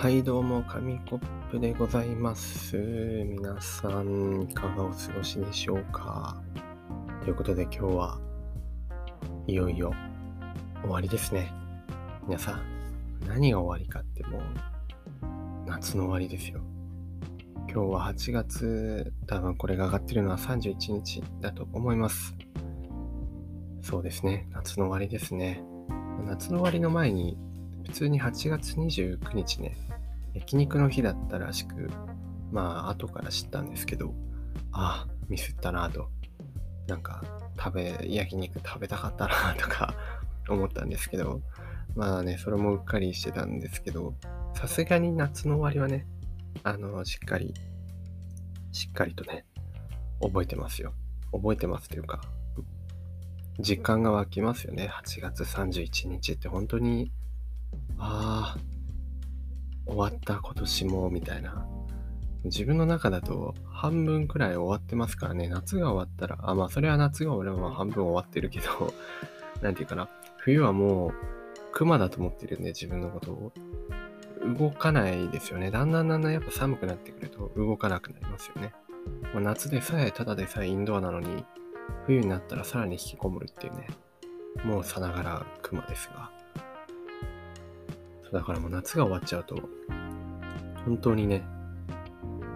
はい、どうも、紙コップでございます。皆さん、いかがお過ごしでしょうかということで、今日はいよいよ終わりですね。皆さん、何が終わりかってもう、夏の終わりですよ。今日は8月、多分これが上がってるのは31日だと思います。そうですね、夏の終わりですね。夏の終わりの前に、普通に8月29日ね、焼肉の日だったらしく、まあ、後から知ったんですけど、ああ、ミスったなと。なんか、食べ、焼肉食べたかったなとか 思ったんですけど、まあね、それもうっかりしてたんですけど、さすがに夏の終わりはね、あの、しっかり、しっかりとね、覚えてますよ。覚えてますというか、実感が湧きますよね。8月31日って本当に、ああ、終わった今年も、みたいな。自分の中だと半分くらい終わってますからね、夏が終わったら、あ、まあそれは夏が俺は半分終わってるけど、なんていうかな、冬はもう熊だと思ってるんで、自分のことを。動かないですよね。だんだんだんだんやっぱ寒くなってくると動かなくなりますよね。まあ、夏でさえ、ただでさえインドアなのに、冬になったらさらに引きこもるっていうね、もうさながら熊ですが。だからもう夏が終わっちゃうと、本当にね、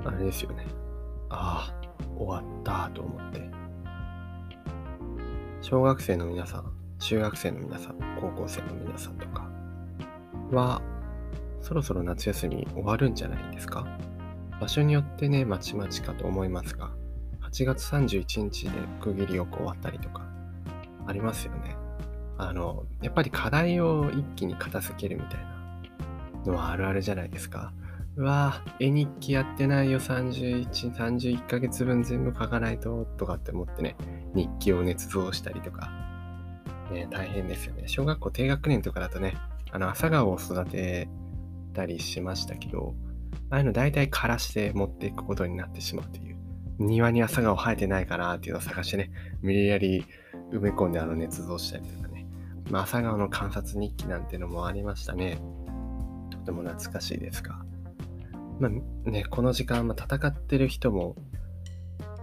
あれですよね。ああ、終わったと思って。小学生の皆さん、中学生の皆さん、高校生の皆さんとかは、そろそろ夏休み終わるんじゃないですか？場所によってね、まちまちかと思いますが、8月31日で区切りよく終わったりとか、ありますよね。あの、やっぱり課題を一気に片付けるみたいなのはあるあるじゃないですか。うわ、絵日記やってないよ、31、31ヶ月分全部書かないと、とかって思ってね、日記を捏造したりとか、ね、大変ですよね。小学校低学年とかだとね、あの、朝顔を育てたりしましたけど、ああいうの大体枯らして持っていくことになってしまうという。庭に朝顔生えてないかなっていうのを探してね、無理やり埋め込んであの捏造したりとかね。まあ、朝顔の観察日記なんてのもありましたね。とても懐かしいですが。まあね、この時間、ま、戦ってる人も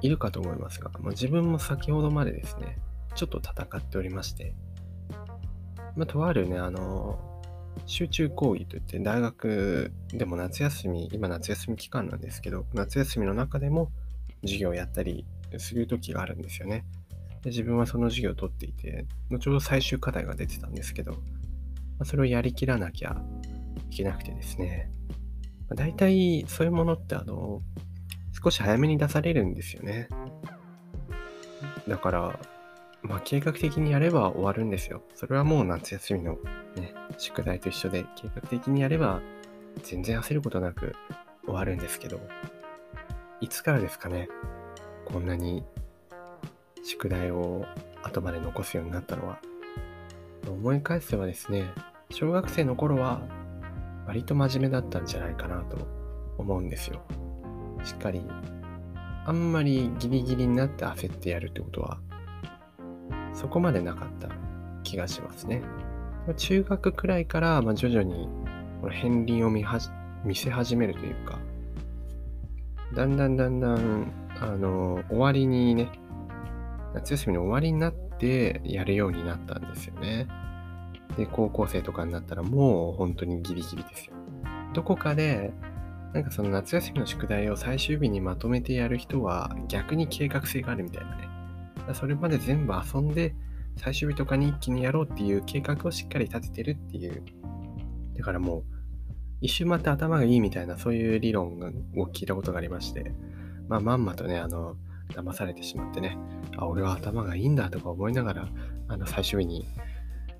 いるかと思いますが、まあ、自分も先ほどまでですね、ちょっと戦っておりまして、まあ、とあるね、あの、集中講義といって、大学でも夏休み、今夏休み期間なんですけど、夏休みの中でも授業をやったりする時があるんですよね。で自分はその授業を取っていて、ちょうど最終課題が出てたんですけど、まあ、それをやりきらなきゃいけなくてですね、大体そういうものってあの、少し早めに出されるんですよね。だから、まあ計画的にやれば終わるんですよ。それはもう夏休みのね、宿題と一緒で計画的にやれば全然焦ることなく終わるんですけど、いつからですかね、こんなに宿題を後まで残すようになったのは。思い返せばですね、小学生の頃は割と真面目だったんじゃないかなと思うんですよ。しっかり、あんまりギリギリになって焦ってやるってことは、そこまでなかった気がしますね。中学くらいから、まあ、徐々にこの片鱗を見はじ見せ始めるというか、だんだんだんだん、あの、終わりにね、夏休みの終わりになってやるようになったんですよね。で、高校生とかになったらもう本当にギリギリですよ。どこかで、なんかその夏休みの宿題を最終日にまとめてやる人は逆に計画性があるみたいなね。それまで全部遊んで最終日とかに一気にやろうっていう計画をしっかり立ててるっていう。だからもう一周回って頭がいいみたいなそういう理論を聞いたことがありまして、まあまんまとね、あの、騙されてしまってね、あ、俺は頭がいいんだとか思いながら、あの、最終日に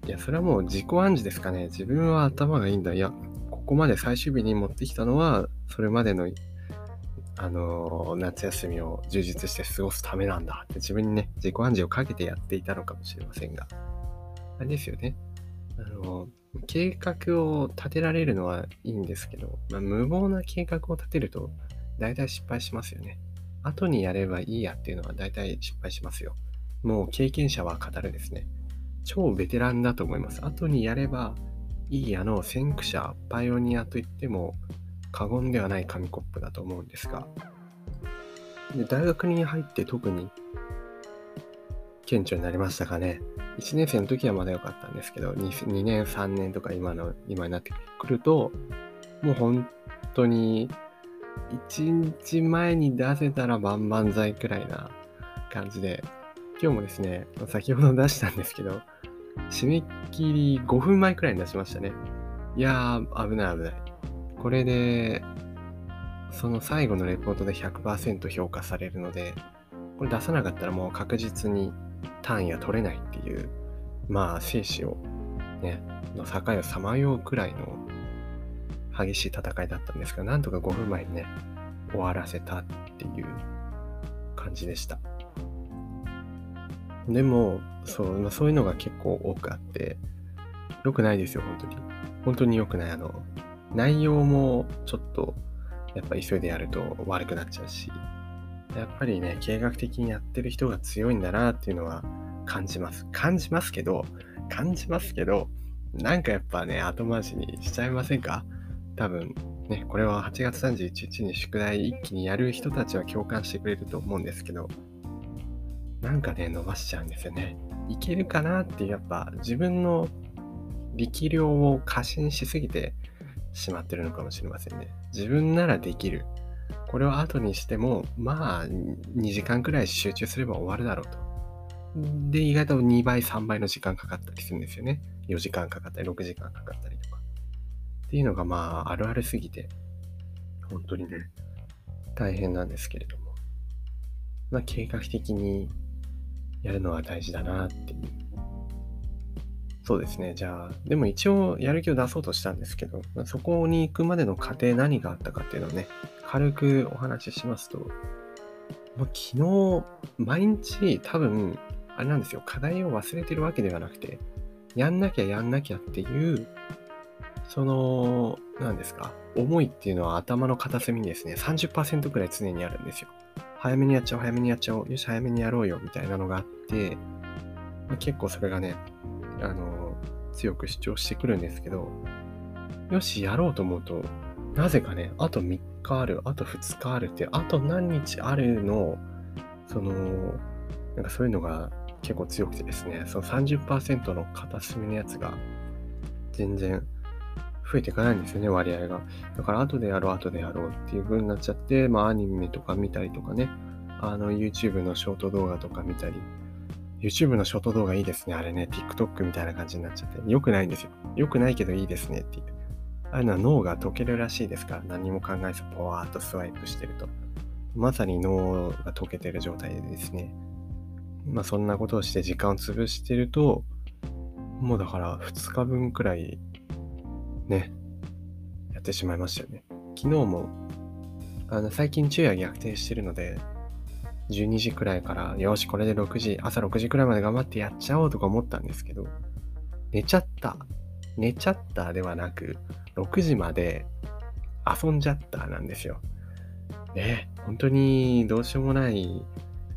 いや、それはもう自己暗示ですかね。自分は頭がいいんだ。いや、ここまで最終日に持ってきたのは、それまでの、あのー、夏休みを充実して過ごすためなんだって自分にね、自己暗示をかけてやっていたのかもしれませんが。あれですよね。あのー、計画を立てられるのはいいんですけど、まあ、無謀な計画を立てると、大体失敗しますよね。後にやればいいやっていうのは大体失敗しますよ。もう経験者は語るですね。超ベテランだと思います。後にやればいいあの先駆者、パイオニアといっても過言ではない紙コップだと思うんですが、で大学に入って特に顕著になりましたかね。1年生の時はまだ良かったんですけど2、2年、3年とか今の、今になってくると、もう本当に1日前に出せたら万々歳くらいな感じで、今日もですね、先ほど出したんですけど、締め切り5分前くらいに出しましたね。いやー、危ない危ない。これで、その最後のレポートで100%評価されるので、これ出さなかったらもう確実に単位は取れないっていう、まあ、生死を、ね、の境をさまようくらいの激しい戦いだったんですが、なんとか5分前にね、終わらせたっていう感じでした。でも、そう、そういうのが結構多くあって、良くないですよ、本当に。本当に良くない。あの、内容もちょっと、やっぱ急いでやると悪くなっちゃうし、やっぱりね、計画的にやってる人が強いんだなっていうのは感じます。感じますけど、感じますけど、なんかやっぱね、後回しにしちゃいませんか？多分ね、これは8月31日に宿題一気にやる人たちは共感してくれると思うんですけど、なんかね、伸ばしちゃうんですよね。いけるかなって、やっぱ自分の力量を過信しすぎてしまってるのかもしれませんね。自分ならできる。これを後にしても、まあ、2時間くらい集中すれば終わるだろうと。で、意外と2倍、3倍の時間かかったりするんですよね。4時間かかったり、6時間かかったりとか。っていうのが、まあ、あるあるすぎて、本当にね、大変なんですけれども。まあ、計画的にやるのは大事だなっていう。そうですね。じゃあ、でも一応やる気を出そうとしたんですけど、そこに行くまでの過程何があったかっていうのをね、軽くお話ししますと、もう昨日、毎日多分、あれなんですよ、課題を忘れてるわけではなくて、やんなきゃやんなきゃっていう、その、何ですか、思いっていうのは頭の片隅にですね、30%くらい常にあるんですよ。早めにやっちゃおう、早めにやっちゃおう、よし、早めにやろうよ、みたいなのがあって、まあ、結構それがね、あの、強く主張してくるんですけど、よし、やろうと思うと、なぜかね、あと3日ある、あと2日あるって、あと何日あるの、その、なんかそういうのが結構強くてですね、その30%の片隅のやつが全然増えていかないんですよね、割合が。だから後でやろう、後でやろうっていう風になっちゃって、まあアニメとか見たりとかね、あの YouTube のショート動画とか見たり、YouTube のショート動画いいですね。あれね、TikTok みたいな感じになっちゃって。良くないんですよ。良くないけどいいですねっていう。ああいうのは脳が溶けるらしいですから、何も考えずポワーっとスワイプしてると。まさに脳が溶けてる状態でですね。まあそんなことをして時間を潰してると、もうだから2日分くらいね、やってしまいましたよね。昨日も、あの最近昼夜逆転してるので、12時くらいから、よし、これで6時、朝6時くらいまで頑張ってやっちゃおうとか思ったんですけど、寝ちゃった。寝ちゃったではなく、6時まで遊んじゃったなんですよ。ね、本当にどうしようもない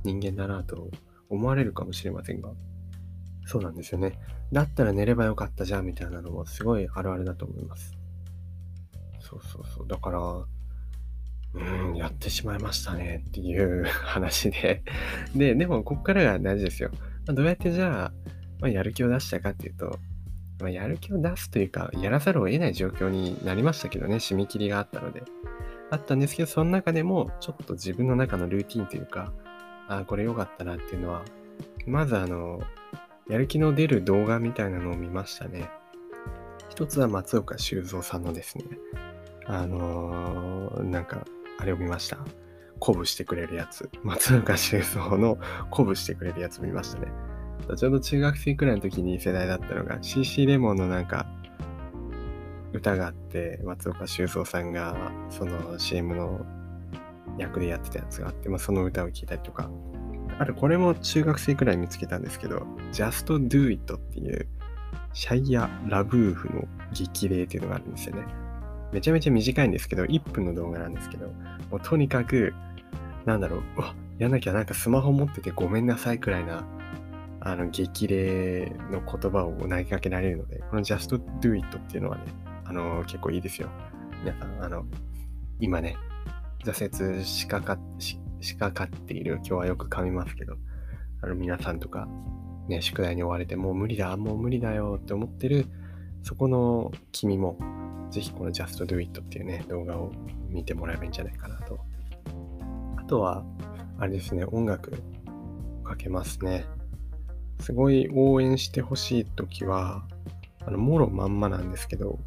人間だなと思われるかもしれませんが、そうなんですよね。だったら寝ればよかったじゃんみたいなのもすごいあるあるだと思います。そうそうそう。だから、うん、やってしまいましたねっていう 話でで、でもここからが大事ですよ。まあ、どうやってじゃあ、まあ、やる気を出したかっていうと、まあ、やる気を出すというか、やらざるを得ない状況になりましたけどね、締め切りがあったので。あったんですけど、その中でも、ちょっと自分の中のルーティンというか、ああ、これ良かったなっていうのは、まずあの、やる気の出る動画みたいなのを見ましたね。一つは松岡修造さんのですね、あのー、なんか、あれを見ました。鼓舞してくれるやつ。松岡修造の鼓舞してくれるやつ見ましたね。ちょうど中学生くらいの時に世代だったのが CC レモンのなんか歌があって松岡修造さんがその CM の役でやってたやつがあって、まあ、その歌を聴いたりとかあとこれも中学生くらい見つけたんですけど Just Do It っていうシャイア・ラブーフの激励っていうのがあるんですよねめちゃめちゃ短いんですけど1分の動画なんですけどもうとにかくなんだろううやんなきゃなんかスマホ持っててごめんなさいくらいなあの、激励の言葉を投げかけられるので、この just do it っていうのはね、あの、結構いいですよ。皆さん、あの、今ね、挫折しかかししかかっている、今日はよく噛みますけど、あの、皆さんとか、ね、宿題に追われて、もう無理だ、もう無理だよって思ってる、そこの君も、ぜひこの Just Do It っていうね、動画を見てもらえばいいんじゃないかなと。あとは、あれですね、音楽かけますね。すごい応援してほしいときは、あの、もろまんまなんですけど、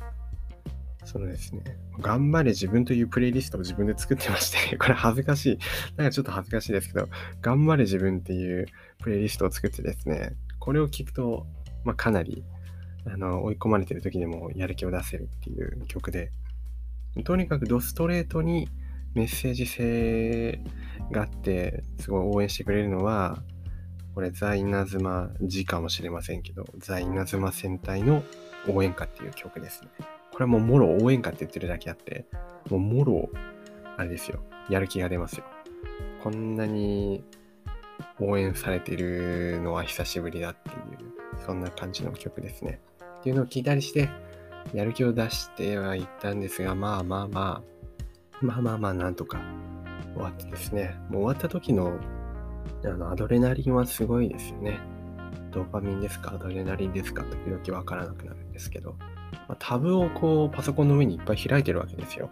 そのですね、頑張れ自分というプレイリストを自分で作ってまして これ恥ずかしい。なんかちょっと恥ずかしいですけど、頑張れ自分っていうプレイリストを作ってですね、これを聞くと、まあ、かなりあの追い込まれてる時でもやる気を出せるっていう曲で、とにかくドストレートにメッセージ性があって、すごい応援してくれるのは、これ、ザ・イナズマ字かもしれませんけど、ザ・イナズマ戦隊の応援歌っていう曲ですね。これはもうもろ応援歌って言ってるだけあって、もうもろ、あれですよ、やる気が出ますよ。こんなに応援されてるのは久しぶりだっていう、そんな感じの曲ですね。っていうのを聞いたりして、やる気を出してはいったんですが、まあまあまあ、まあまあまあ、なんとか終わってですね、もう終わった時のあのアドレナリンはすごいですよね。ドーパミンですかアドレナリンですか時々わからなくなるんですけど、まあ、タブをこうパソコンの上にいっぱい開いてるわけですよ。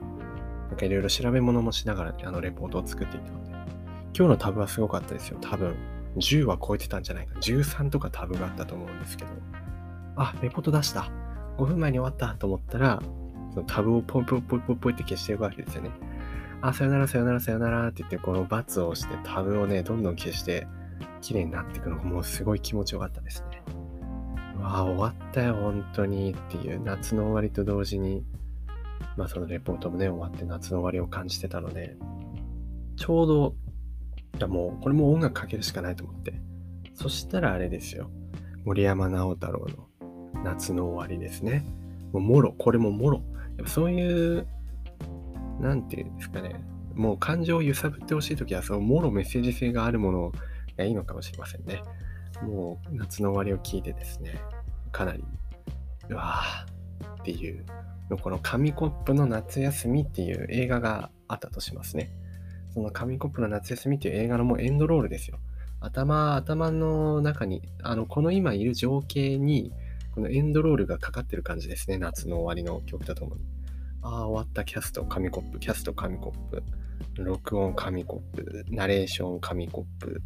なんかいろいろ調べ物もしながら、ね、あのレポートを作っていたので、今日のタブはすごかったですよ。多分10は超えてたんじゃないか。13とかタブがあったと思うんですけど、あ、レポート出した。5分前に終わったと思ったら、そのタブをポイポイポイポイポイって消していくわけですよね。あ、さよならさよならさよならって言って、このバツを押してタブをね、どんどん消して、綺麗になっていくのがもうすごい気持ちよかったですね。うわあ、終わったよ、本当にっていう、夏の終わりと同時に、まあそのレポートもね、終わって夏の終わりを感じてたので、ちょうど、いやもう、これも音楽かけるしかないと思って。そしたらあれですよ。森山直太朗の夏の終わりですね。もうもろ、これももろ。やっぱそういう、なんていうんですかね。もう感情を揺さぶってほしいときは、そのもろメッセージ性があるものがいいのかもしれませんね。もう夏の終わりを聞いてですね、かなり、うわーっていう、この紙コップの夏休みっていう映画があったとしますね。その紙コップの夏休みっていう映画のもうエンドロールですよ。頭、頭の中に、あの、この今いる情景に、このエンドロールがかかってる感じですね。夏の終わりの曲とともに。ああ、終わったキャスト、紙コップ、キャスト、紙コップ、録音、紙コップ、ナレーション、紙コップ、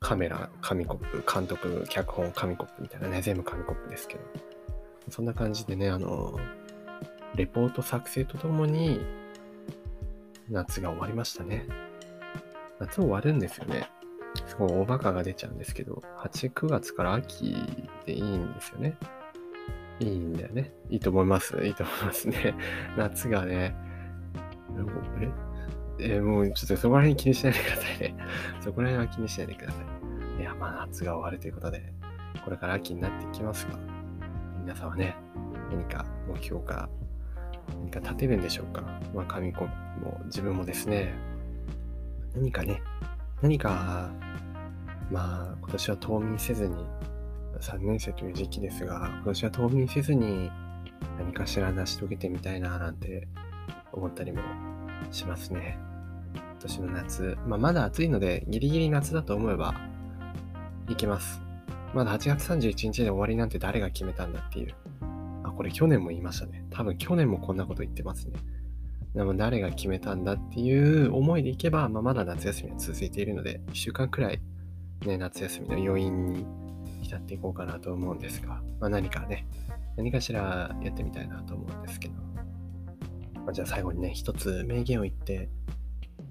カメラ、紙コップ、監督、脚本、紙コップみたいなね、全部紙コップですけど。そんな感じでね、あの、レポート作成とともに、夏が終わりましたね。夏終わるんですよね。すごい大バカが出ちゃうんですけど、8、9月から秋でいいんですよね。いいんだよね。いいと思います。いいと思いますね。夏がね、え、えもうちょっとそこら辺気にしないでくださいね。そこら辺は気にしないでください。いや、まあ夏が終わるということで、これから秋になっていきますが、皆さんはね、何か目標か、何か立てるんでしょうか。まあ、紙コップも自分もですね、何かね、何か、まあ、今年は冬眠せずに、3年生という時期ですが、今年は冬眠せずに何かしら成し遂げてみたいななんて思ったりもしますね。今年の夏、まあ、まだ暑いので、ギリギリ夏だと思えば、いけます。まだ8月31日で終わりなんて誰が決めたんだっていう。あ、これ去年も言いましたね。多分去年もこんなこと言ってますね。でも誰が決めたんだっていう思いでいけば、まあ、まだ夏休みは続いているので、1週間くらい、ね、夏休みの余韻に浸っていこうかなと思うんですが、まあ、何かね、何かしらやってみたいなと思うんですけど、まあ、じゃあ最後にね、一つ名言を言って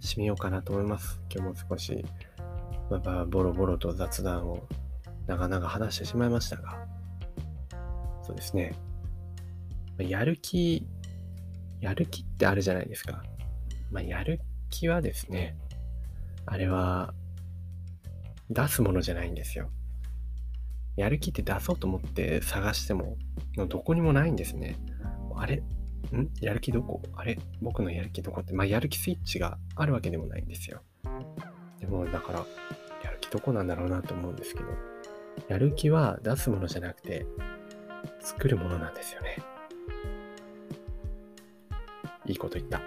締めようかなと思います。今日も少し、まあ、ボロボロと雑談を長々話してしまいましたが、そうですね、やる気やる気ってあるじゃないですか。まあ、やる気はですね、あれは、出すものじゃないんですよ。やる気って出そうと思って探しても、どこにもないんですね。あれん？やる気どこ？あれ？僕のやる気どこって、まあ、やる気スイッチがあるわけでもないんですよ。でも、だから、やる気気どこなんだろうなと思うんですけど、やる気は出すものじゃなくて、作るものなんですよね。いいこと言った。